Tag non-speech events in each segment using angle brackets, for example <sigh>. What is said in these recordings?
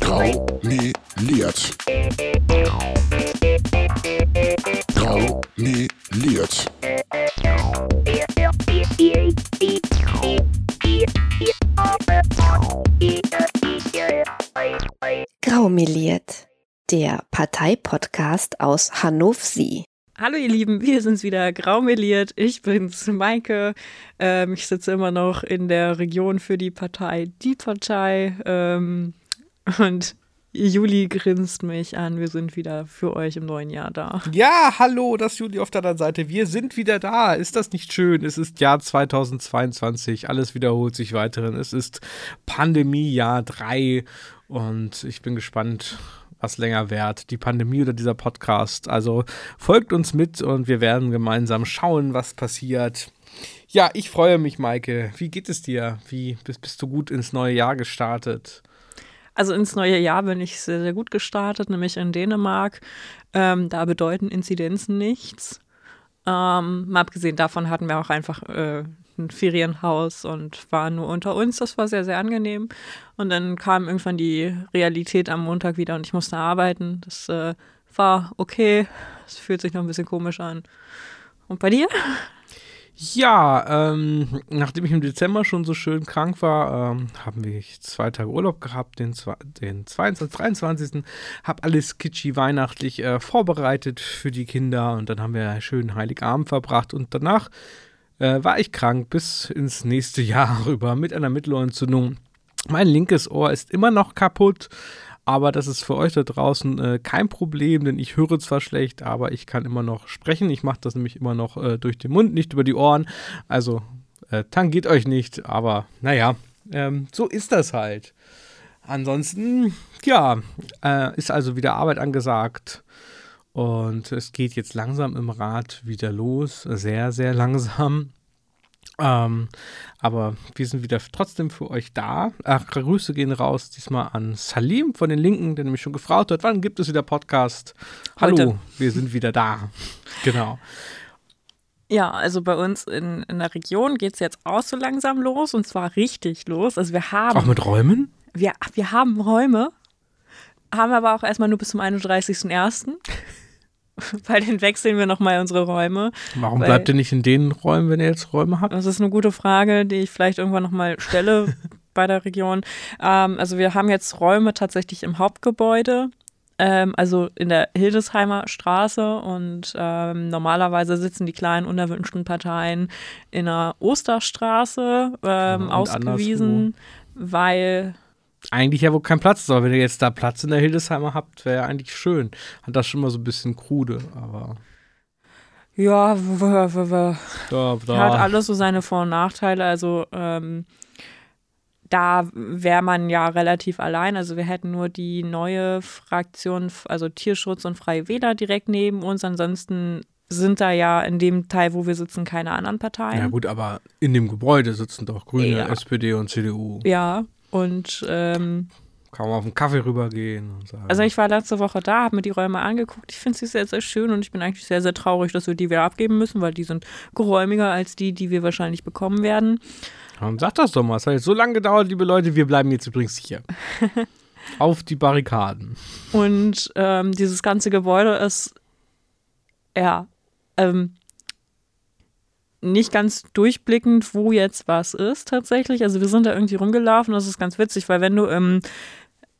Graumeliert. Graumeliert. Graumeliert, der Parteipodcast aus Hannover. Hallo ihr Lieben, wir sind's wieder, graumeliert. Ich bin's, Maike. Ähm, ich sitze immer noch in der Region für die Partei Die Partei. Ähm, und Juli grinst mich an. Wir sind wieder für euch im neuen Jahr da. Ja, hallo, das ist Juli auf der anderen Seite. Wir sind wieder da. Ist das nicht schön? Es ist Jahr 2022. Alles wiederholt sich weiterhin. Es ist Pandemiejahr 3 und ich bin gespannt, was länger währt, die Pandemie oder dieser Podcast. Also folgt uns mit und wir werden gemeinsam schauen, was passiert. Ja, ich freue mich, Maike. Wie geht es dir? Wie bist, bist du gut ins neue Jahr gestartet? Also ins neue Jahr bin ich sehr, sehr gut gestartet, nämlich in Dänemark. Ähm, da bedeuten Inzidenzen nichts. Ähm, mal abgesehen davon hatten wir auch einfach äh, ein Ferienhaus und waren nur unter uns. Das war sehr, sehr angenehm. Und dann kam irgendwann die Realität am Montag wieder und ich musste arbeiten. Das äh, war okay. Es fühlt sich noch ein bisschen komisch an. Und bei dir? Ja, ähm, nachdem ich im Dezember schon so schön krank war, ähm, haben wir zwei Tage Urlaub gehabt, den, den 22, 23. Hab alles kitschy weihnachtlich äh, vorbereitet für die Kinder und dann haben wir schön Heiligabend verbracht und danach äh, war ich krank bis ins nächste Jahr <laughs> rüber mit einer Mittelohrentzündung. Mein linkes Ohr ist immer noch kaputt, aber das ist für euch da draußen äh, kein Problem, denn ich höre zwar schlecht, aber ich kann immer noch sprechen. Ich mache das nämlich immer noch äh, durch den Mund, nicht über die Ohren. Also äh, tangiert euch nicht, aber naja, ähm, so ist das halt. Ansonsten, ja, äh, ist also wieder Arbeit angesagt. Und es geht jetzt langsam im Rad wieder los, sehr, sehr langsam. Ähm, aber wir sind wieder trotzdem für euch da. Ach, Grüße gehen raus diesmal an Salim von den Linken, der nämlich schon gefragt hat, wann gibt es wieder Podcast? Hallo, Heute. wir sind wieder da. genau. Ja, also bei uns in, in der Region geht es jetzt auch so langsam los und zwar richtig los. Also wir haben. Auch mit Räumen? Wir, wir haben Räume, haben aber auch erstmal nur bis zum 31.01. <laughs> weil dann wechseln wir nochmal unsere Räume. Warum bleibt ihr nicht in den Räumen, wenn ihr jetzt Räume habt? Das ist eine gute Frage, die ich vielleicht irgendwann nochmal stelle <laughs> bei der Region. Ähm, also wir haben jetzt Räume tatsächlich im Hauptgebäude, ähm, also in der Hildesheimer Straße und ähm, normalerweise sitzen die kleinen unerwünschten Parteien in der Osterstraße ähm, ausgewiesen, weil eigentlich ja wohl kein Platz ist, aber wenn ihr jetzt da Platz in der Hildesheimer habt, wäre ja eigentlich schön. Hat das schon mal so ein bisschen krude, aber. Ja, da, da. hat alles so seine Vor- und Nachteile. Also, ähm, da wäre man ja relativ allein. Also wir hätten nur die neue Fraktion, also Tierschutz und Freie Wähler direkt neben uns. Ansonsten sind da ja in dem Teil, wo wir sitzen, keine anderen Parteien. Ja gut, aber in dem Gebäude sitzen doch Grüne, ja. SPD und CDU. Ja, und ähm, kann man auf einen Kaffee rübergehen und sagen. Also ich war letzte Woche da, habe mir die Räume angeguckt. Ich finde sie sehr, sehr schön und ich bin eigentlich sehr, sehr traurig, dass wir die wieder abgeben müssen, weil die sind geräumiger als die, die wir wahrscheinlich bekommen werden. Dann sag das doch mal. Es hat jetzt so lange gedauert, liebe Leute. Wir bleiben jetzt übrigens hier. <laughs> auf die Barrikaden. Und ähm, dieses ganze Gebäude ist, ja, ähm, nicht ganz durchblickend, wo jetzt was ist tatsächlich. Also wir sind da irgendwie rumgelaufen, das ist ganz witzig, weil wenn du im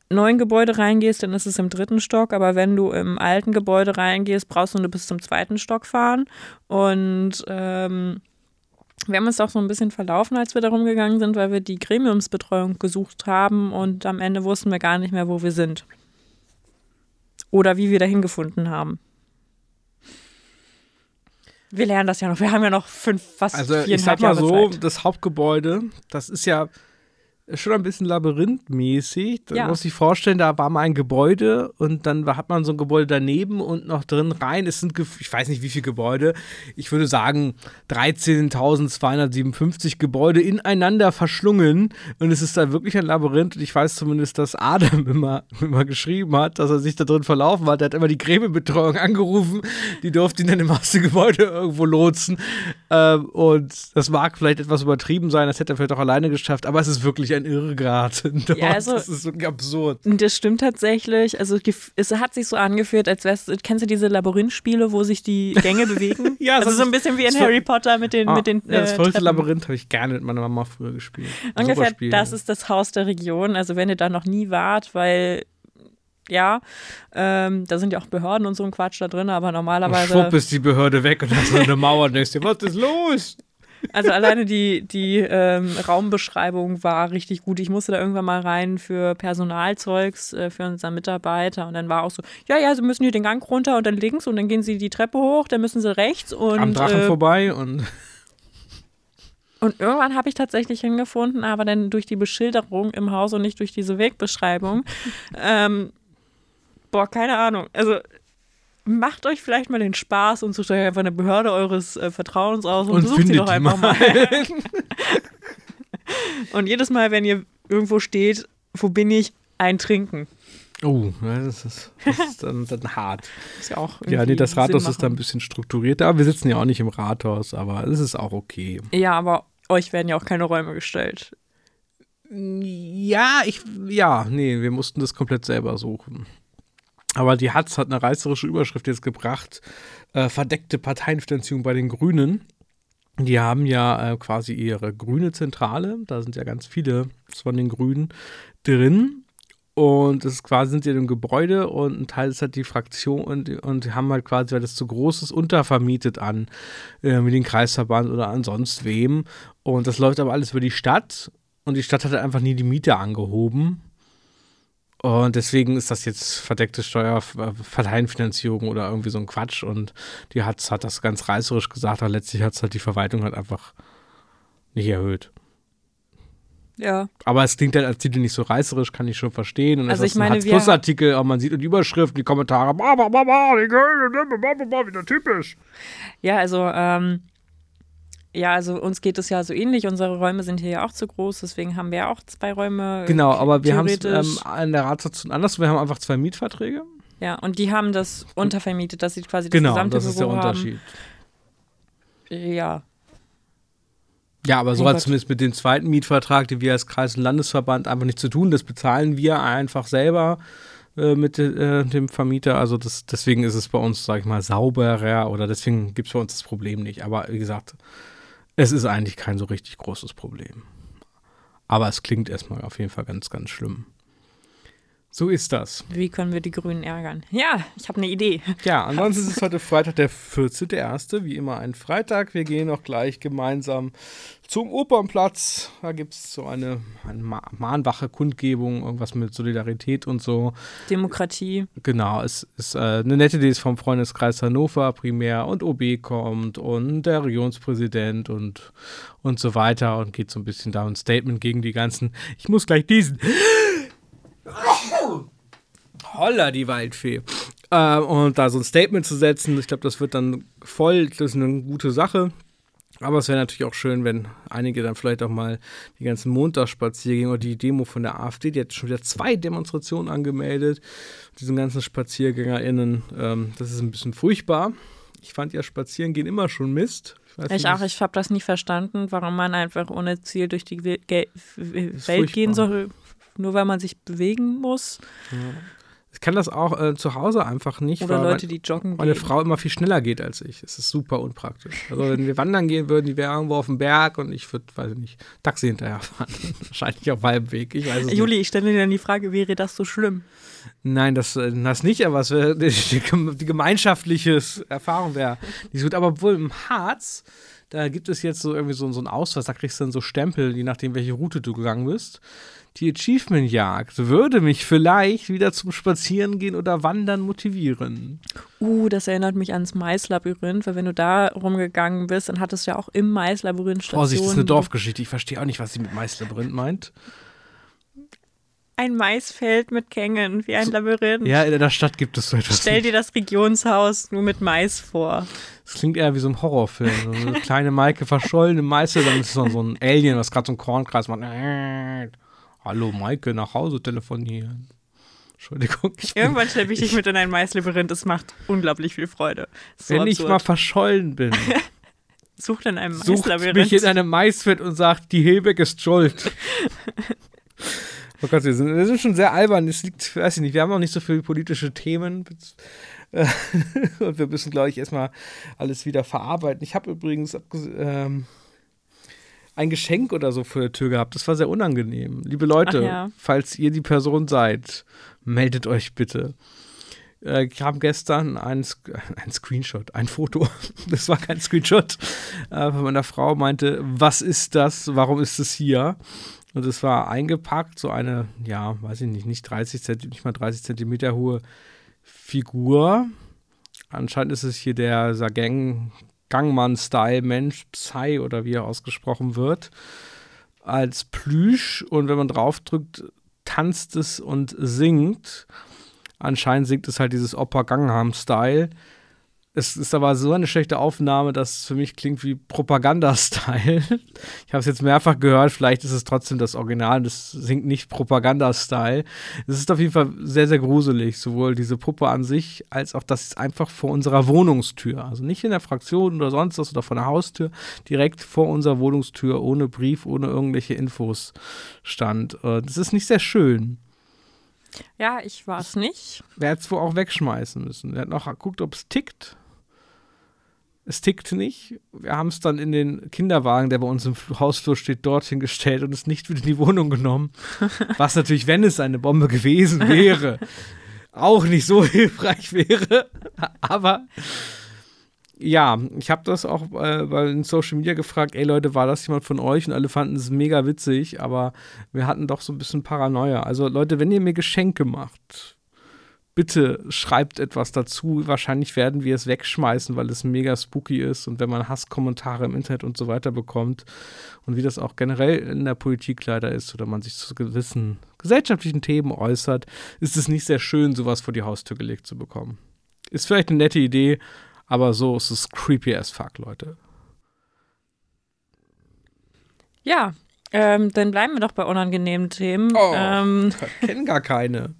neuen Gebäude reingehst, dann ist es im dritten Stock, aber wenn du im alten Gebäude reingehst, brauchst du nur bis zum zweiten Stock fahren. Und ähm, wir haben uns auch so ein bisschen verlaufen, als wir da rumgegangen sind, weil wir die Gremiumsbetreuung gesucht haben und am Ende wussten wir gar nicht mehr, wo wir sind. Oder wie wir dahin gefunden haben. Wir lernen das ja noch. Wir haben ja noch fünf, fast Also ich sag mal so, Zeit. das Hauptgebäude, das ist ja schon ein bisschen labyrinthmäßig. Da ja. muss ich vorstellen, da war mal ein Gebäude und dann hat man so ein Gebäude daneben und noch drin rein. Es sind, ich weiß nicht wie viele Gebäude, ich würde sagen 13.257 Gebäude ineinander verschlungen und es ist da wirklich ein Labyrinth und ich weiß zumindest, dass Adam immer, <laughs> immer geschrieben hat, dass er sich da drin verlaufen hat. Er hat immer die Gräbebetreuung angerufen, die durfte ihn dann im ersten Gebäude irgendwo lotsen ähm, und das mag vielleicht etwas übertrieben sein, das hätte er vielleicht auch alleine geschafft, aber es ist wirklich ein Irrgrad. <laughs> Dort. Ja, also- das ist wirklich absurd. Das stimmt tatsächlich. Also es hat sich so angefühlt, als wär's, kennst du diese Labyrinthspiele, wo sich die Gänge bewegen? <laughs> Ja, also so- ein bisschen wie in Harry Potter mit den, Ah, mit den ja, das äh, verrückte. Labyrinth habe ich gerne mit meiner Mama früher gespielt. Ungefähr, das ist das Haus der Region. Also wenn ihr da noch nie wart, weil ja, ähm, da sind ja auch Behörden und so ein Quatsch da drin, aber Und normalerweise, schwupp ist die Behörde weg und so eine Mauer und denkst dir, was ist los? also alleine die, die ähm, Raumbeschreibung war richtig gut. Ich musste da irgendwann mal rein für Personalzeugs äh, für unseren Mitarbeiter und dann war auch so, ja, ja, sie müssen hier den Gang runter und dann links und dann gehen sie die Treppe hoch, dann müssen sie rechts und Am Drachen äh, vorbei und Und irgendwann habe ich tatsächlich hingefunden, aber dann durch die Beschilderung im Haus und nicht durch diese Wegbeschreibung. <laughs> ähm, boah, keine Ahnung. Also macht euch vielleicht mal den Spaß und sucht euch einfach eine Behörde eures äh, Vertrauens aus und, Und besucht sie doch einfach mal. mal. <laughs> und jedes Mal, wenn ihr irgendwo steht, wo bin ich, ein Trinken. Oh, das ist, das ist dann, dann hart. Ist ja auch Ja, nee, das Rathaus ist da ein bisschen strukturierter, aber wir sitzen ja auch nicht im Rathaus, aber es ist auch okay. Ja, aber euch werden ja auch keine Räume gestellt. Ja, ich, ja, nee, wir mussten das komplett selber suchen. Aber die Hatz hat eine reißerische Überschrift jetzt gebracht. Äh, verdeckte Parteienfinanzierung bei den Grünen. Die haben ja äh, quasi ihre grüne Zentrale. Da sind ja ganz viele von den Grünen drin. Und es quasi sind in einem Gebäude und ein Teil ist halt die Fraktion und, und die haben halt quasi, weil das zu groß ist, untervermietet an, äh, wie den Kreisverband oder an sonst wem. Und das läuft aber alles über die Stadt und die Stadt hat halt einfach nie die Miete angehoben. Und deswegen ist das jetzt verdeckte Steuerparteienfinanzierung oder irgendwie so ein Quatsch. Und die Hatz hat das ganz reißerisch gesagt, aber letztlich hat es halt die Verwaltung halt einfach nicht erhöht. Ja. Aber es klingt halt als Titel nicht so reißerisch, kann ich schon verstehen. Und Also es ich ist ein meine, wir- Plus Artikel, aber man sieht die Überschrift, die Kommentare, bah, bah, bah, bah, die Grünen, bah, bah, bah, bah, wieder typisch. Ja, also, ähm, ja, also uns geht es ja so ähnlich. Unsere Räume sind hier ja auch zu groß, deswegen haben wir ja auch zwei Räume. Genau, aber wir haben es ähm, in der Ratssitzung anders. Wir haben einfach zwei Mietverträge. Ja, und die haben das untervermietet, dass sie quasi das Genau, gesamte das ist der Unterschied. haben. Ja, Ja, aber so hat Gott. zumindest mit dem zweiten Mietvertrag, den wir als Kreis- und Landesverband einfach nicht zu tun. Das bezahlen wir einfach selber äh, mit äh, dem Vermieter. Also das, deswegen ist es bei uns, sag ich mal, sauberer oder deswegen gibt es bei uns das Problem nicht. Aber wie gesagt, es ist eigentlich kein so richtig großes Problem. Aber es klingt erstmal auf jeden Fall ganz, ganz schlimm. So ist das. wie können wir die Grünen ärgern? Ja, ich habe eine Idee. Ja, ansonsten ist es heute Freitag, der 14.01., wie immer ein Freitag. Wir gehen auch gleich gemeinsam zum Opernplatz. Da gibt es so eine, eine Ma- mahnwache Kundgebung, irgendwas mit Solidarität und so. Demokratie. Genau, es ist äh, eine nette Idee ist vom Freundeskreis Hannover primär und OB kommt und der Regionspräsident und, und so weiter und geht so ein bisschen da ein Statement gegen die ganzen. Ich muss gleich diesen. Holla, die Waldfee. Äh, und da so ein Statement zu setzen, ich glaube, das wird dann voll, das ist eine gute Sache. Aber es wäre natürlich auch schön, wenn einige dann vielleicht auch mal die ganzen Montagsspaziergänge oder die Demo von der AfD, die hat schon wieder zwei Demonstrationen angemeldet, diesen ganzen SpaziergängerInnen, ähm, das ist ein bisschen furchtbar. Ich fand ja Spazierengehen immer schon Mist. Ich nicht, auch, ich habe das nie verstanden, warum man einfach ohne Ziel durch die Ge Welt furchtbar. gehen soll, nur weil man sich bewegen muss. Ich kann das auch äh, zu Hause einfach nicht, Oder Leute, die joggen meine gehen. Frau immer viel schneller geht als ich. Es ist super unpraktisch. Also wenn wir wandern gehen würden, die wäre irgendwo auf dem Berg und ich würde, weiß ich nicht, Taxi hinterherfahren. <laughs> Wahrscheinlich auf halbem Weg. Ich weiß es nicht. Juli, ich stelle dir dann die Frage, wäre das so schlimm? Nein, das, äh, das nicht, aber es wäre die, die, die gemeinschaftliche Erfahrung wäre nicht so gut. Aber wohl im Harz, da gibt es jetzt so irgendwie so, so einen Ausweis, da kriegst du dann so Stempel, je nachdem, welche Route du gegangen bist. Die Achievement-Jagd würde mich vielleicht wieder zum Spazierengehen oder Wandern motivieren. Uh, das erinnert mich ans Maislabyrinth, weil wenn du da rumgegangen bist, dann hattest du ja auch im Maislabyrinth Stationen. Vorsicht, das ist eine Dorfgeschichte. Ich verstehe auch nicht, was sie mit Maislabyrinth meint. Ein Maisfeld mit Gängen, wie ein Labyrinth. Ja, in der Stadt gibt es so etwas. Stell dir das Regionshaus nur mit Mais vor. Das klingt eher wie so ein Horrorfilm. So eine kleine Maike verschollen im Meißel, dann ist so so ein Alien, was gerade so einen Kornkreis macht. Hallo Maike, nach Hause telefonieren. Entschuldigung. Ich Irgendwann schleppe ich dich mit in ein Maislabyrinth. Es macht unglaublich viel Freude. So wenn ich absurd. mal verschollen bin, <laughs> Sucht in einem sucht Maislabyrinth. mich in einem Maisfeld und sagt, die Hilbeck ist schuld. <laughs> Oh Gott, wir sind, wir sind schon sehr albern. Es liegt, weiß ich nicht, wir haben noch nicht so viele politische Themen. <laughs> Und wir müssen, glaube ich, erstmal alles wieder verarbeiten. Ich habe übrigens ähm, ein Geschenk oder so vor der Tür gehabt. Das war sehr unangenehm. Liebe Leute, ja. falls ihr die Person seid, meldet euch bitte. Äh, kam gestern ein, ein Screenshot, ein Foto. <laughs> das war kein Screenshot. Äh, von meiner Frau meinte, was ist das? Warum ist es hier? Und es war eingepackt, so eine, ja, weiß ich nicht, nicht 30 Zentimeter, nicht mal 30 Zentimeter hohe Figur. Anscheinend ist es hier der Gang, Gangmann-Style-Mensch, Psy oder wie er ausgesprochen wird, als Plüsch. Und wenn man draufdrückt, tanzt es und singt. Anscheinend singt es halt dieses Opa Gangnam-Style es ist aber so eine schlechte Aufnahme, dass es für mich klingt wie Propaganda-Style. <laughs> Ich habe es jetzt mehrfach gehört, vielleicht ist es trotzdem das Original, das singt nicht Propaganda-Style. Es ist auf jeden Fall sehr, sehr gruselig, sowohl diese Puppe an sich, als auch das ist einfach vor unserer Wohnungstür. Also nicht in der Fraktion oder sonst was oder vor der Haustür, direkt vor unserer Wohnungstür, ohne Brief, ohne irgendwelche Infos stand. Äh, das ist nicht sehr schön. Ja, ich war es nicht. Wer hat es wohl auch wegschmeißen müssen. Er hat noch geguckt, ob es tickt. Es tickt nicht. Wir haben es dann in den Kinderwagen, der bei uns im Hausflur steht, dorthin gestellt und es nicht wieder in die Wohnung genommen. <laughs> Was natürlich, wenn es eine Bombe gewesen wäre, auch nicht so <laughs> hilfreich wäre. Aber ja, ich habe das auch äh, bei in Social Media gefragt, ey Leute, war das jemand von euch? Und alle fanden es mega witzig, aber wir hatten doch so ein bisschen Paranoia. Also Leute, wenn ihr mir Geschenke macht, bitte schreibt etwas dazu. Wahrscheinlich werden wir es wegschmeißen, weil es mega spooky ist und wenn man Hasskommentare im Internet und so weiter bekommt und wie das auch generell in der Politik leider ist oder man sich zu gewissen gesellschaftlichen Themen äußert, ist es nicht sehr schön, sowas vor die Haustür gelegt zu bekommen. Ist vielleicht eine nette Idee, aber so ist es creepy as fuck, Leute. Ja, ähm, dann bleiben wir doch bei unangenehmen Themen. Oh, ähm, <laughs> kennen gar keine.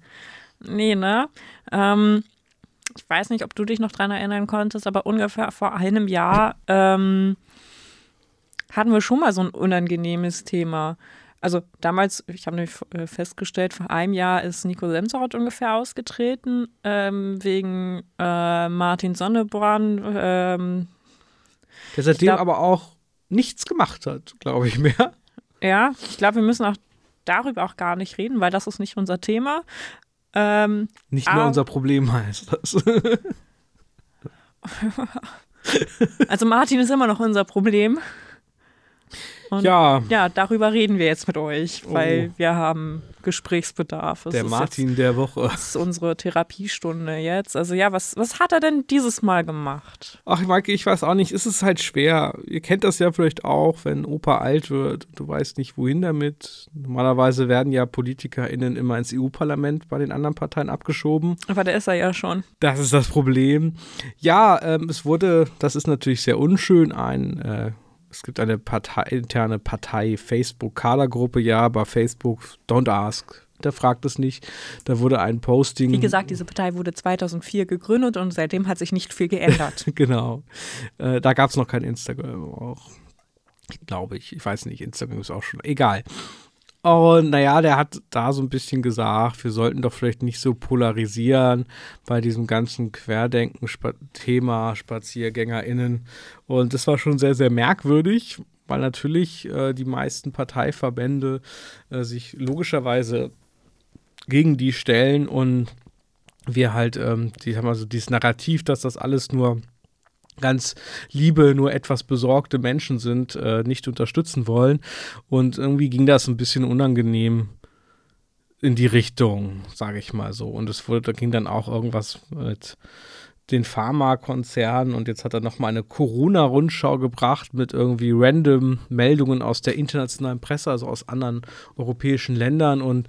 nee, ne? Ähm, ich weiß nicht, ob du dich noch dran erinnern konntest, aber ungefähr vor einem Jahr ähm, hatten wir schon mal so ein unangenehmes Thema. Also damals, ich habe nämlich äh, festgestellt, vor einem Jahr ist Nico Semsrott ungefähr ausgetreten, ähm, wegen äh, Martin Sonnebrand. Ähm, Der seitdem glaub, aber auch nichts gemacht hat, glaube ich mehr. Ja, ich glaube, wir müssen auch darüber auch gar nicht reden, weil das ist nicht unser Thema. Ähm, nicht mehr unser Problem heißt das. <laughs> also Martin ist immer noch unser Problem. Und ja. ja, darüber reden wir jetzt mit euch, weil oh. wir haben Gesprächsbedarf. Es der Martin jetzt, der Woche. Das ist unsere Therapiestunde jetzt. Also ja, was, was hat er denn dieses Mal gemacht? Ach, Maike, ich weiß auch nicht. Es ist halt schwer. Ihr kennt das ja vielleicht auch, wenn Opa alt wird. Du weißt nicht, wohin damit. Normalerweise werden ja PolitikerInnen immer ins EU-Parlament bei den anderen Parteien abgeschoben. Aber der ist er ja schon. Das ist das Problem. Ja, ähm, es wurde, das ist natürlich sehr unschön, ein äh, es gibt eine Partei, interne Partei Facebook-Kadergruppe, ja, bei Facebook, don't ask. Der fragt es nicht. Da wurde ein Posting. Wie gesagt, diese Partei wurde 2004 gegründet und seitdem hat sich nicht viel geändert. <laughs> genau. Äh, da gab es noch kein Instagram auch. Glaube ich. Ich weiß nicht, Instagram ist auch schon. Egal. Und naja, der hat da so ein bisschen gesagt, wir sollten doch vielleicht nicht so polarisieren bei diesem ganzen Querdenken-Thema, SpaziergängerInnen. Und das war schon sehr, sehr merkwürdig, weil natürlich äh, die meisten Parteiverbände äh, sich logischerweise gegen die stellen und wir halt, ähm, die haben also dieses Narrativ, dass das alles nur ganz liebe, nur etwas besorgte Menschen sind, äh, nicht unterstützen wollen. Und irgendwie ging das ein bisschen unangenehm in die Richtung, sage ich mal so. Und es wurde, da ging dann auch irgendwas mit den Pharmakonzernen und jetzt hat er nochmal eine Corona-Rundschau gebracht mit irgendwie random Meldungen aus der internationalen Presse, also aus anderen europäischen Ländern. Und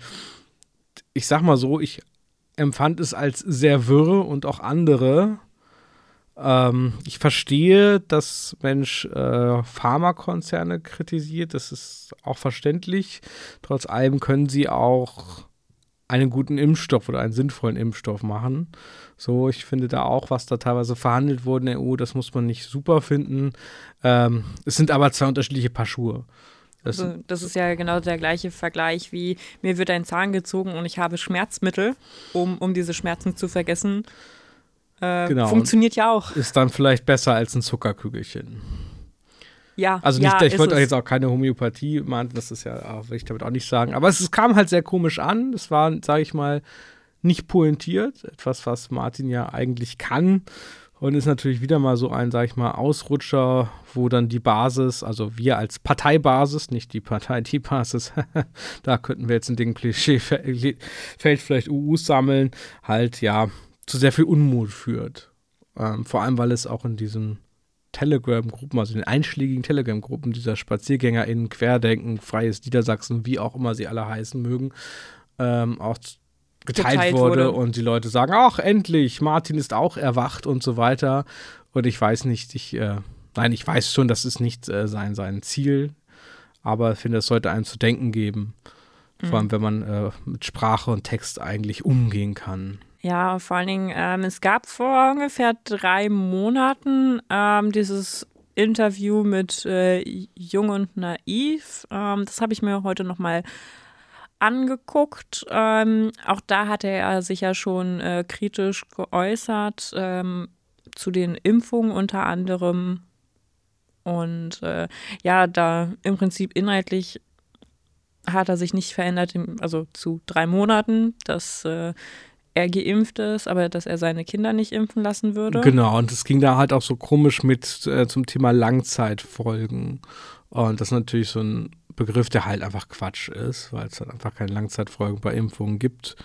ich sag mal so, ich empfand es als sehr wirr und auch andere ähm, ich verstehe, dass Mensch äh, Pharmakonzerne kritisiert. Das ist auch verständlich. Trotz allem können sie auch einen guten Impfstoff oder einen sinnvollen Impfstoff machen. So, ich finde da auch, was da teilweise verhandelt wurde in der EU, das muss man nicht super finden. Ähm, es sind aber zwei unterschiedliche Paar Schuhe. Das, Also, das ist ja genau der gleiche Vergleich wie mir wird ein Zahn gezogen und ich habe Schmerzmittel, um, um diese Schmerzen zu vergessen. Äh, Genau. Funktioniert ja auch. ist dann vielleicht besser als ein Zuckerkügelchen. Ja, Also nicht, ja, ich wollte jetzt auch keine Homöopathie meinen, das ist ja, ah, will ich damit auch nicht sagen. Aber es, es kam halt sehr komisch an. Es war, sage ich mal, nicht pointiert. Etwas, was Martin ja eigentlich kann. Und ist natürlich wieder mal so ein, sage ich mal, Ausrutscher, wo dann die Basis, also wir als Parteibasis, nicht die Partei, die Basis, <laughs> da könnten wir jetzt in dem Klischeefeld vielleicht UUs sammeln, halt ja zu sehr viel Unmut führt. Ähm, vor allem, weil es auch in diesen Telegram-Gruppen, also in den einschlägigen Telegram-Gruppen dieser SpaziergängerInnen, Querdenken, Freies Niedersachsen, wie auch immer sie alle heißen mögen, ähm, auch geteilt, Geteilt wurde, wurde. und die Leute sagen, ach endlich, Martin ist auch erwacht und so weiter. Und ich weiß nicht, ich, äh, nein, ich weiß schon, das ist nicht äh, sein, sein Ziel, aber ich finde, es sollte einem zu denken geben. Vor allem, wenn man äh, mit Sprache und Text eigentlich umgehen kann. Ja, vor allen Dingen, ähm, es gab vor ungefähr drei Monaten ähm, dieses Interview mit äh, Jung und Naiv. Ähm, das habe ich mir heute nochmal angeguckt. Ähm, auch da hatte er sich ja schon äh, kritisch geäußert ähm, zu den Impfungen unter anderem. Und äh, ja, da im Prinzip inhaltlich hat er sich nicht verändert, also zu drei Monaten, dass äh, er geimpft ist, aber dass er seine Kinder nicht impfen lassen würde. Genau, und es ging da halt auch so komisch mit äh, zum Thema Langzeitfolgen. Und das ist natürlich so ein Begriff, der halt einfach Quatsch ist, weil es halt einfach keine Langzeitfolgen bei Impfungen gibt.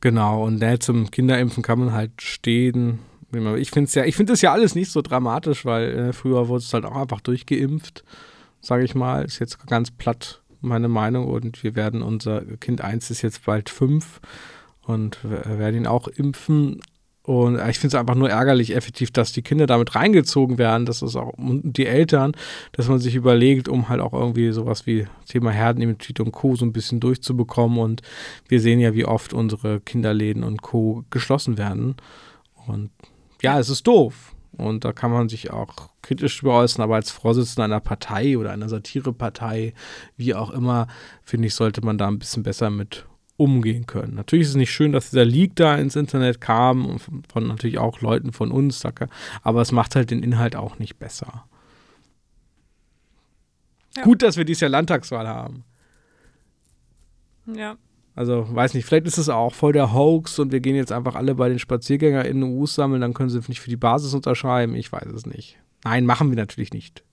Genau, und ne, zum Kinderimpfen kann man halt stehen. Ich finde es ja, ich finde das ja alles nicht so dramatisch, weil äh, früher wurde es halt auch einfach durchgeimpft, sage ich mal. Ist jetzt ganz platt meine Meinung und wir werden unser Kind 1 ist jetzt bald fünf und wir werden ihn auch impfen. Und ich finde es einfach nur ärgerlich, effektiv, dass die Kinder damit reingezogen werden, dass es auch die Eltern, dass man sich überlegt, um halt auch irgendwie sowas wie Thema Herdenimmunität und Co. so ein bisschen durchzubekommen. Und wir sehen ja, wie oft unsere Kinderläden und Co. geschlossen werden. Und ja, es ist doof. Und da kann man sich auch kritisch drüber äußern, aber als Vorsitzender einer Partei oder einer Satirepartei, wie auch immer, finde ich, sollte man da ein bisschen besser mit umgehen können. Natürlich ist es nicht schön, dass dieser Leak da ins Internet kam und von, von natürlich auch Leuten von uns, aber es macht halt den Inhalt auch nicht besser. Ja. Gut, dass wir dieses Jahr Landtagswahl haben. Ja. Also, weiß nicht, vielleicht ist es auch voll der Hoax und wir gehen jetzt einfach alle bei den SpaziergängerInnen UUs sammeln, dann können sie nicht für die Basis unterschreiben. Ich weiß es nicht. Nein, machen wir natürlich nicht.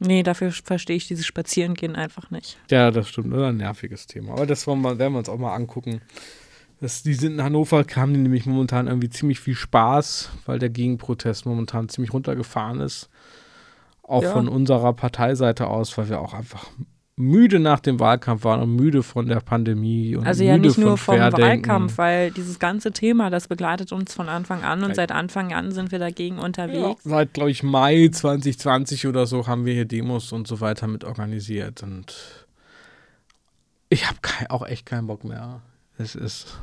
Nee, dafür verstehe ich dieses Spazierengehen einfach nicht. Ja, das stimmt. Das ist ein nerviges Thema. Aber das wollen wir, werden wir uns auch mal angucken. Das, die sind in Hannover, haben die nämlich momentan irgendwie ziemlich viel Spaß, weil der Gegenprotest momentan ziemlich runtergefahren ist. Auch Ja. von unserer Parteiseite aus, weil wir auch einfach müde nach dem Wahlkampf waren und müde von der Pandemie und Also müde ja nicht nur vom Querdenken. Wahlkampf, weil dieses ganze Thema, das begleitet uns von Anfang an und Ja. seit Anfang an sind wir dagegen Ja, unterwegs. seit, glaube ich, Mai 2020 oder so haben wir hier Demos und so weiter mit organisiert. Und ich habe auch echt keinen Bock mehr. Es ist.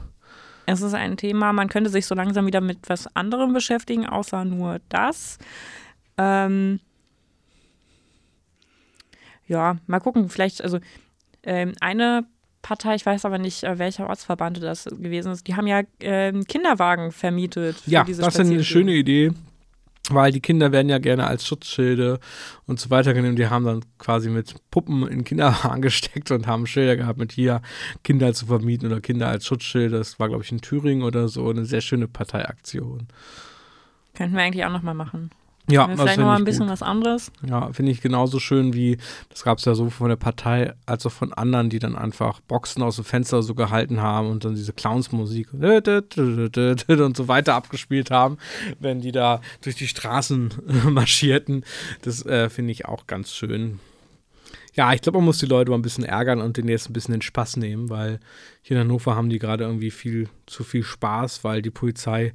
Es ist ein Thema, man könnte sich so langsam wieder mit was anderem beschäftigen, außer nur das. Ähm, ja, mal gucken, vielleicht, also ähm, eine Partei, ich weiß aber nicht, äh, welcher Ortsverband das gewesen ist, die haben ja ähm, Kinderwagen vermietet. Für Ja, das ist eine schöne Idee, weil die Kinder werden ja gerne als Schutzschilde und so weiter genommen. Die haben dann quasi mit Puppen in Kinderwagen <laughs> gesteckt und haben Schilder gehabt mit hier Kinder zu vermieten oder Kinder als Schutzschilde. Das war, glaube ich, in Thüringen oder so eine sehr schöne Parteiaktion. Könnten wir eigentlich auch nochmal machen. Ja, Vielleicht das finde nochmal ich ein bisschen gut. was anderes. Ja, finde ich genauso schön wie, das gab es ja so von der Partei, als auch von anderen, die dann einfach Boxen aus dem Fenster so gehalten haben und dann diese Clownsmusik <laughs> und so weiter abgespielt haben, wenn die da durch die Straßen <laughs> marschierten. Das äh, finde ich auch ganz schön. Ja, ich glaube, man muss die Leute mal ein bisschen ärgern und denen jetzt ein bisschen den Spaß nehmen, weil hier in Hannover haben die gerade irgendwie viel zu viel Spaß, weil die Polizei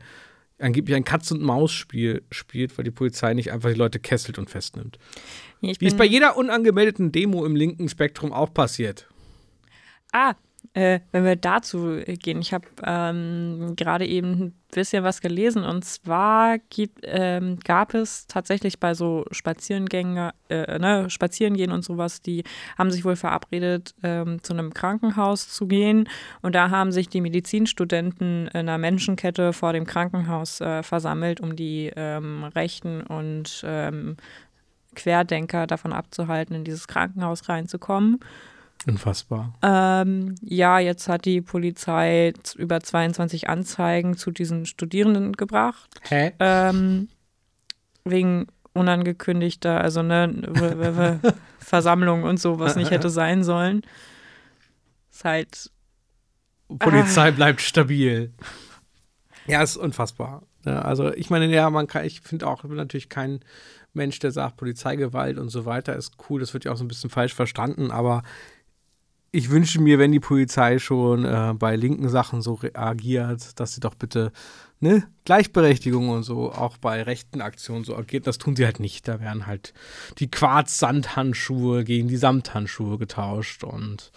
angeblich ein Katz-und-Maus-Spiel spielt, weil die Polizei nicht einfach die Leute kesselt und festnimmt. Ich Wie es bei jeder unangemeldeten Demo im linken Spektrum auch passiert. Ah, Äh, wenn wir dazu gehen, ich habe ähm, gerade eben ein bisschen was gelesen und zwar gibt, ähm, gab es tatsächlich bei so Spazierengängen, äh, ne, Spazierengehen und sowas, die haben sich wohl verabredet, ähm, zu einem Krankenhaus zu gehen und da haben sich die Medizinstudenten in einer Menschenkette vor dem Krankenhaus äh, versammelt, um die ähm, Rechten und ähm, Querdenker davon abzuhalten, in dieses Krankenhaus reinzukommen. Unfassbar. Ähm, ja, jetzt hat die Polizei über 22 Anzeigen zu diesen Studierenden gebracht. Hä? Ähm, wegen unangekündigter, also ne, <laughs> Versammlung und so, was nicht hätte <laughs> sein sollen. Ist halt. Polizei ah. bleibt stabil. Ja, ist unfassbar. Ja, also ich meine, ja, man kann, ich finde auch, ich bin natürlich kein Mensch, der sagt, Polizeigewalt und so weiter ist cool. Das wird ja auch so ein bisschen falsch verstanden, aber ich wünsche mir, wenn die Polizei schon äh, bei linken Sachen so reagiert, dass sie doch bitte ne, Gleichberechtigung und so auch bei rechten Aktionen so agiert. Das tun sie halt nicht. Da werden halt die Quarz-Sandhandschuhe gegen die Samthandschuhe getauscht und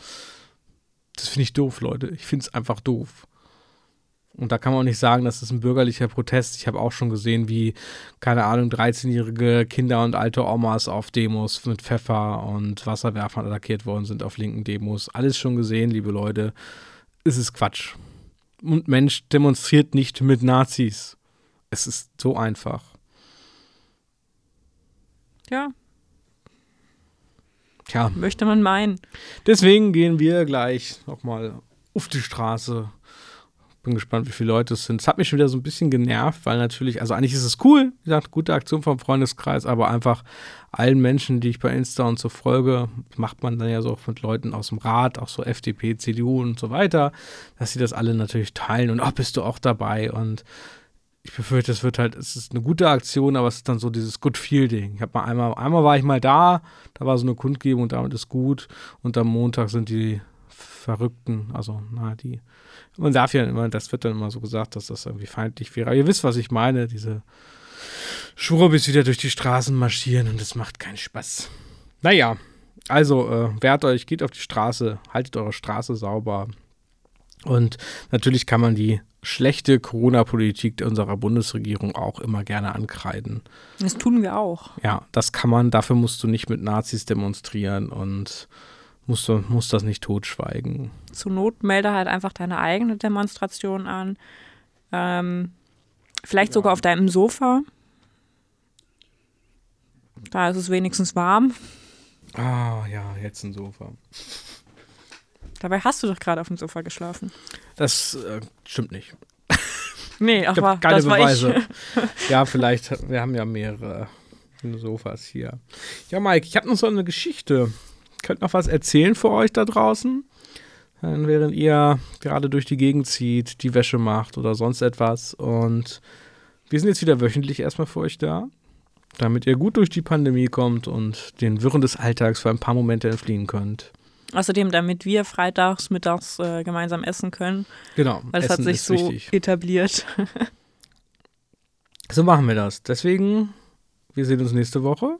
das finde ich doof, Leute. Ich finde es einfach doof. Und da kann man auch nicht sagen, das ist ein bürgerlicher Protest. Ich habe auch schon gesehen, wie, keine Ahnung, 13-jährige Kinder und alte Omas auf Demos mit Pfeffer und Wasserwerfern attackiert worden sind auf linken Demos. Alles schon gesehen, liebe Leute. Es ist Quatsch. Und Mensch demonstriert nicht mit Nazis. Es ist so einfach. Ja. Tja. Möchte man meinen. Deswegen gehen wir gleich nochmal auf die Straße bin gespannt, wie viele Leute es sind. Es hat mich schon wieder so ein bisschen genervt, weil natürlich, also eigentlich ist es cool, wie gesagt, gute Aktion vom Freundeskreis, aber einfach allen Menschen, die ich bei Insta und so folge, macht man dann ja so mit Leuten aus dem Rat, auch so FDP, CDU und so weiter, dass sie das alle natürlich teilen und ach, bist du auch dabei und ich befürchte, es wird halt, es ist eine gute Aktion, aber es ist dann so dieses Good Feel-Ding. Ich habe mal einmal, einmal war ich mal da, da war so eine Kundgebung, damit ist gut und am Montag sind die Verrückten, also na, die man darf ja immer, das wird dann immer so gesagt, dass das irgendwie feindlich wäre. Aber ihr wisst, was ich meine, diese Schwurbis wieder durch die Straßen marschieren und das macht keinen Spaß. Naja, also äh, wehrt euch, geht auf die Straße, haltet eure Straße sauber. Und natürlich kann man die schlechte Corona-Politik unserer Bundesregierung auch immer gerne ankreiden. Das tun wir auch. Ja, das kann man, dafür musst du nicht mit Nazis demonstrieren und musst, du, musst das nicht totschweigen. Zur Not melde halt einfach deine eigene Demonstration an. Ähm, vielleicht ja. sogar auf deinem Sofa. Da ist es wenigstens warm. Ah, ja, jetzt ein Sofa. Dabei hast du doch gerade auf dem Sofa geschlafen. Das äh, stimmt nicht. Nee, aber keine das Beweise. war ich. <laughs> ja, vielleicht, wir haben ja mehrere Sofas hier. Ja, Mike, ich habe noch so eine Geschichte könnt noch was erzählen für euch da draußen. Während ihr gerade durch die Gegend zieht, die Wäsche macht oder sonst etwas. Und wir sind jetzt wieder wöchentlich erstmal für euch da, damit ihr gut durch die Pandemie kommt und den Wirren des Alltags für ein paar Momente entfliehen könnt. Außerdem, damit wir freitags, mittags äh, gemeinsam essen können. Genau. Weil es hat sich so wichtig. etabliert. so machen wir das. Deswegen, wir sehen uns nächste Woche.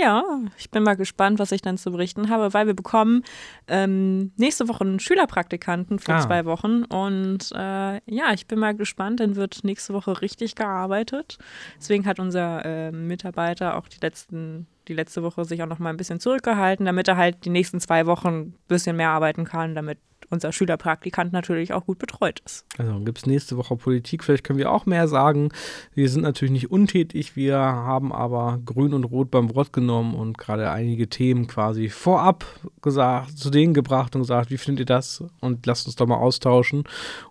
Ja, ich bin mal gespannt, was ich dann zu berichten habe, weil wir bekommen ähm, nächste Woche einen Schülerpraktikanten für ah. zwei Wochen. Und äh, ja, ich bin mal gespannt, dann wird nächste Woche richtig gearbeitet. Deswegen hat unser äh, Mitarbeiter auch die letzten die letzte Woche sich auch noch mal ein bisschen zurückgehalten, damit er halt die nächsten zwei Wochen ein bisschen mehr arbeiten kann, damit unser Schülerpraktikant natürlich auch gut betreut ist. Also gibt es nächste Woche Politik, vielleicht können wir auch mehr sagen. Wir sind natürlich nicht untätig, wir haben aber Grün und Rot beim Wort genommen und gerade einige Themen quasi vorab gesagt, zu denen gebracht und gesagt, wie findet ihr das? Und lasst uns doch mal austauschen.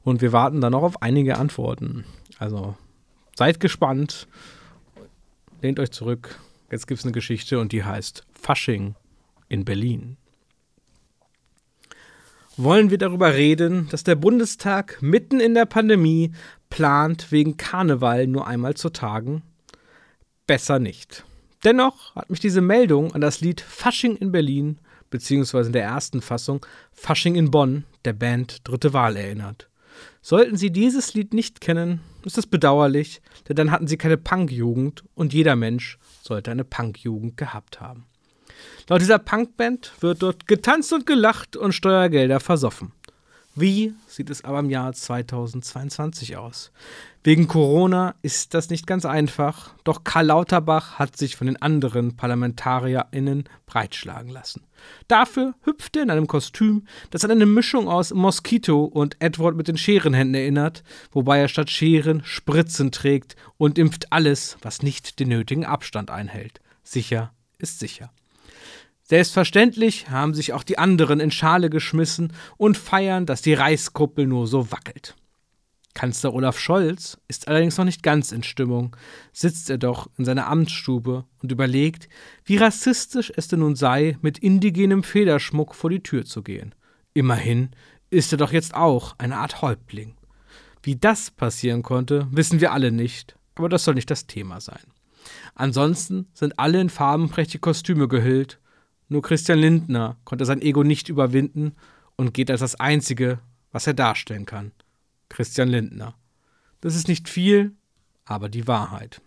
Und wir warten dann auch auf einige Antworten. Also seid gespannt, lehnt euch zurück. Jetzt gibt es eine Geschichte und die heißt Fasching in Berlin wollen wir darüber reden, dass der Bundestag mitten in der Pandemie plant, wegen Karneval nur einmal zu tagen? Besser nicht. Dennoch hat mich diese Meldung an das Lied Fasching in Berlin, beziehungsweise in der ersten Fassung Fasching in Bonn, der Band Dritte Wahl erinnert. Sollten Sie dieses Lied nicht kennen, ist das bedauerlich, denn dann hatten Sie keine Punkjugend und jeder Mensch sollte eine Punkjugend gehabt haben. Laut dieser Punkband wird dort getanzt und gelacht und Steuergelder versoffen. Wie sieht es aber im Jahr 2022 aus? Wegen Corona ist das nicht ganz einfach, doch Karl Lauterbach hat sich von den anderen ParlamentarierInnen breitschlagen lassen. Dafür hüpft er in einem Kostüm, das an eine Mischung aus Moskito und Edward mit den Scherenhänden erinnert, wobei er statt Scheren Spritzen trägt und impft alles, was nicht den nötigen Abstand einhält. Sicher ist sicher. Selbstverständlich haben sich auch die anderen in Schale geschmissen und feiern, dass die Reichskuppel nur so wackelt. Kanzler Olaf Scholz ist allerdings noch nicht ganz in Stimmung, sitzt er doch in seiner Amtsstube und überlegt, wie rassistisch es denn nun sei, mit indigenem Federschmuck vor die Tür zu gehen. Immerhin ist er doch jetzt auch eine Art Häuptling. Wie das passieren konnte, wissen wir alle nicht, aber das soll nicht das Thema sein. Ansonsten sind alle in farbenprächtige Kostüme gehüllt nur Christian Lindner konnte sein Ego nicht überwinden und geht als das Einzige, was er darstellen kann. Christian Lindner. Das ist nicht viel, aber die Wahrheit.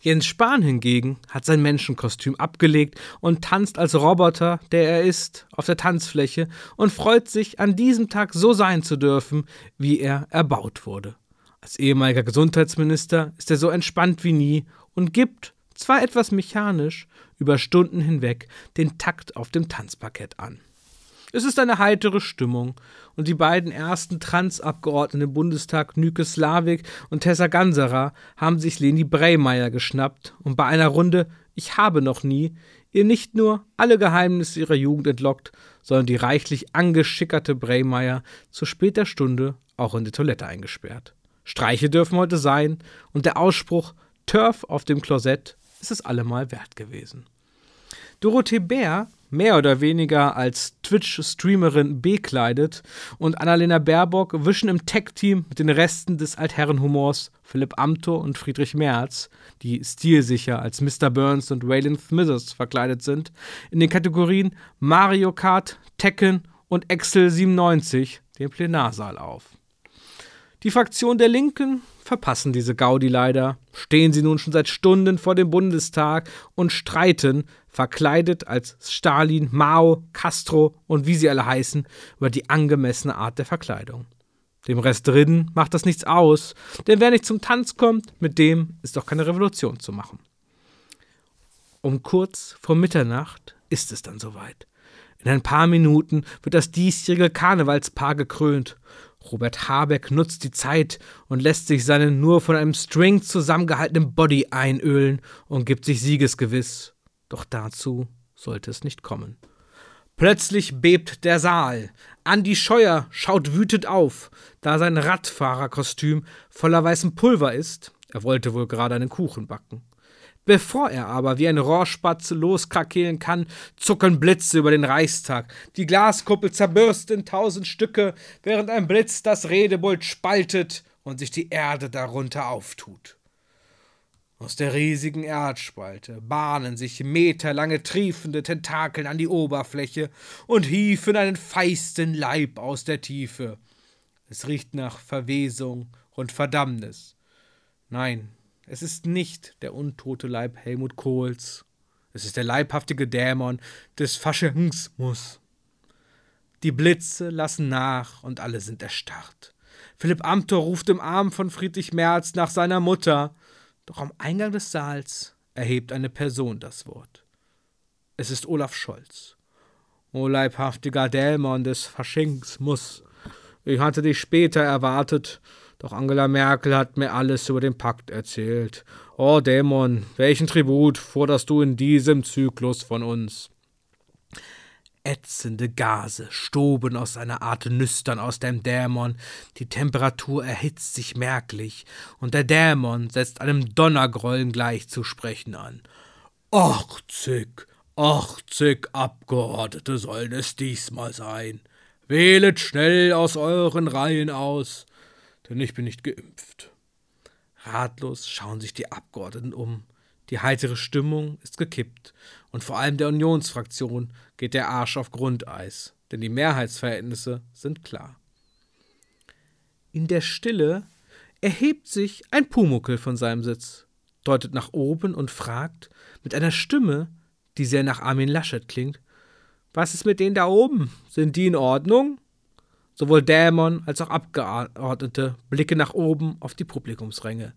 Jens Spahn hingegen hat sein Menschenkostüm abgelegt und tanzt als Roboter, der er ist, auf der Tanzfläche und freut sich, an diesem Tag so sein zu dürfen, wie er erbaut wurde. Als ehemaliger Gesundheitsminister ist er so entspannt wie nie und gibt, zwar etwas mechanisch, über Stunden hinweg den Takt auf dem Tanzparkett an. Es ist eine heitere Stimmung und die beiden ersten Transabgeordneten im Bundestag, Nüke Slavik und Tessa Ganserer, haben sich Leni Breimeyer geschnappt und bei einer Runde Ich habe noch nie ihr nicht nur alle Geheimnisse ihrer Jugend entlockt, sondern die reichlich angeschickerte Breimeyer zu später Stunde auch in die Toilette eingesperrt. Streiche dürfen heute sein und der Ausspruch Turf auf dem Klosett ist es allemal wert gewesen. Dorothee Bär, mehr oder weniger als Twitch-Streamerin bekleidet, und Annalena Baerbock wischen im Tech-Team mit den Resten des Altherrenhumors Philipp Amthor und Friedrich Merz, die stilsicher als Mr. Burns und Waylon Smithers verkleidet sind, in den Kategorien Mario Kart, Tekken und Excel 97 den Plenarsaal auf. Die Fraktion der Linken verpassen diese Gaudi leider, stehen sie nun schon seit Stunden vor dem Bundestag und streiten, verkleidet als Stalin, Mao, Castro und wie sie alle heißen, über die angemessene Art der Verkleidung. Dem Rest drinnen macht das nichts aus, denn wer nicht zum Tanz kommt, mit dem ist doch keine Revolution zu machen. Um kurz vor Mitternacht ist es dann soweit. In ein paar Minuten wird das diesjährige Karnevalspaar gekrönt. Robert Habeck nutzt die Zeit und lässt sich seinen nur von einem String zusammengehaltenen Body einölen und gibt sich siegesgewiss. Doch dazu sollte es nicht kommen. Plötzlich bebt der Saal. Andi Scheuer schaut wütend auf, da sein Radfahrerkostüm voller weißem Pulver ist. Er wollte wohl gerade einen Kuchen backen. Bevor er aber wie ein Rohrspatz loskrakehlen kann, zucken Blitze über den Reichstag. Die Glaskuppel zerbürst in tausend Stücke, während ein Blitz das Redepult spaltet und sich die Erde darunter auftut. Aus der riesigen Erdspalte bahnen sich meterlange triefende Tentakeln an die Oberfläche und hieven einen feisten Leib aus der Tiefe. Es riecht nach Verwesung und Verdammnis. Nein, es ist nicht der untote Leib Helmut Kohls. Es ist der leibhaftige Dämon des Faschismus. Die Blitze lassen nach und alle sind erstarrt. Philipp Amthor ruft im Arm von Friedrich Merz nach seiner Mutter. Doch am Eingang des Saals erhebt eine Person das Wort. Es ist Olaf Scholz. O leibhaftiger Dämon des Faschismus. Ich hatte dich später erwartet, doch Angela Merkel hat mir alles über den Pakt erzählt. Oh Dämon, welchen Tribut forderst du in diesem Zyklus von uns? Ätzende Gase stoben aus einer Art Nüstern aus dem Dämon, die Temperatur erhitzt sich merklich, und der Dämon setzt einem Donnergrollen gleichzusprechen an. Achtzig, achtzig Abgeordnete sollen es diesmal sein. Wählet schnell aus euren Reihen aus denn ich bin nicht geimpft. Ratlos schauen sich die Abgeordneten um. Die heitere Stimmung ist gekippt und vor allem der Unionsfraktion geht der Arsch auf Grundeis, denn die Mehrheitsverhältnisse sind klar. In der Stille erhebt sich ein Pumuckel von seinem Sitz, deutet nach oben und fragt mit einer Stimme, die sehr nach Armin Laschet klingt. Was ist mit denen da oben? Sind die in Ordnung? Sowohl Dämon als auch Abgeordnete blicken nach oben auf die Publikumsränge.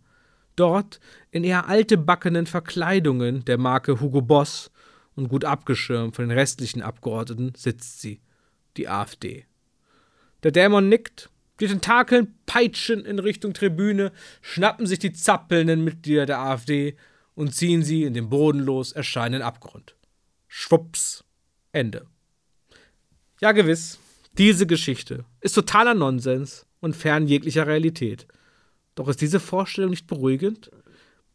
Dort, in eher altebackenen Verkleidungen der Marke Hugo Boss und gut abgeschirmt von den restlichen Abgeordneten, sitzt sie, die AfD. Der Dämon nickt, die Tentakeln peitschen in Richtung Tribüne, schnappen sich die zappelnden Mitglieder der AfD und ziehen sie in den bodenlos erscheinenden Abgrund. Schwupps. Ende. Ja, gewiss, diese Geschichte ist totaler Nonsens und fern jeglicher Realität. Doch ist diese Vorstellung nicht beruhigend?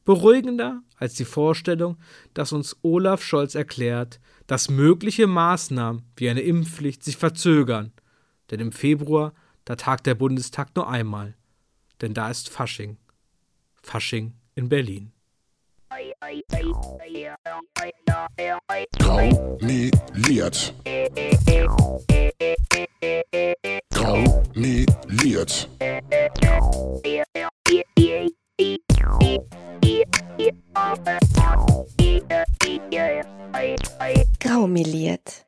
Beruhigender als die Vorstellung, dass uns Olaf Scholz erklärt, dass mögliche Maßnahmen wie eine Impfpflicht sich verzögern. Denn im Februar, da tagt der Bundestag nur einmal. Denn da ist Fasching. Fasching in Berlin. Graumeliert. Graumeliert. Graumeliert.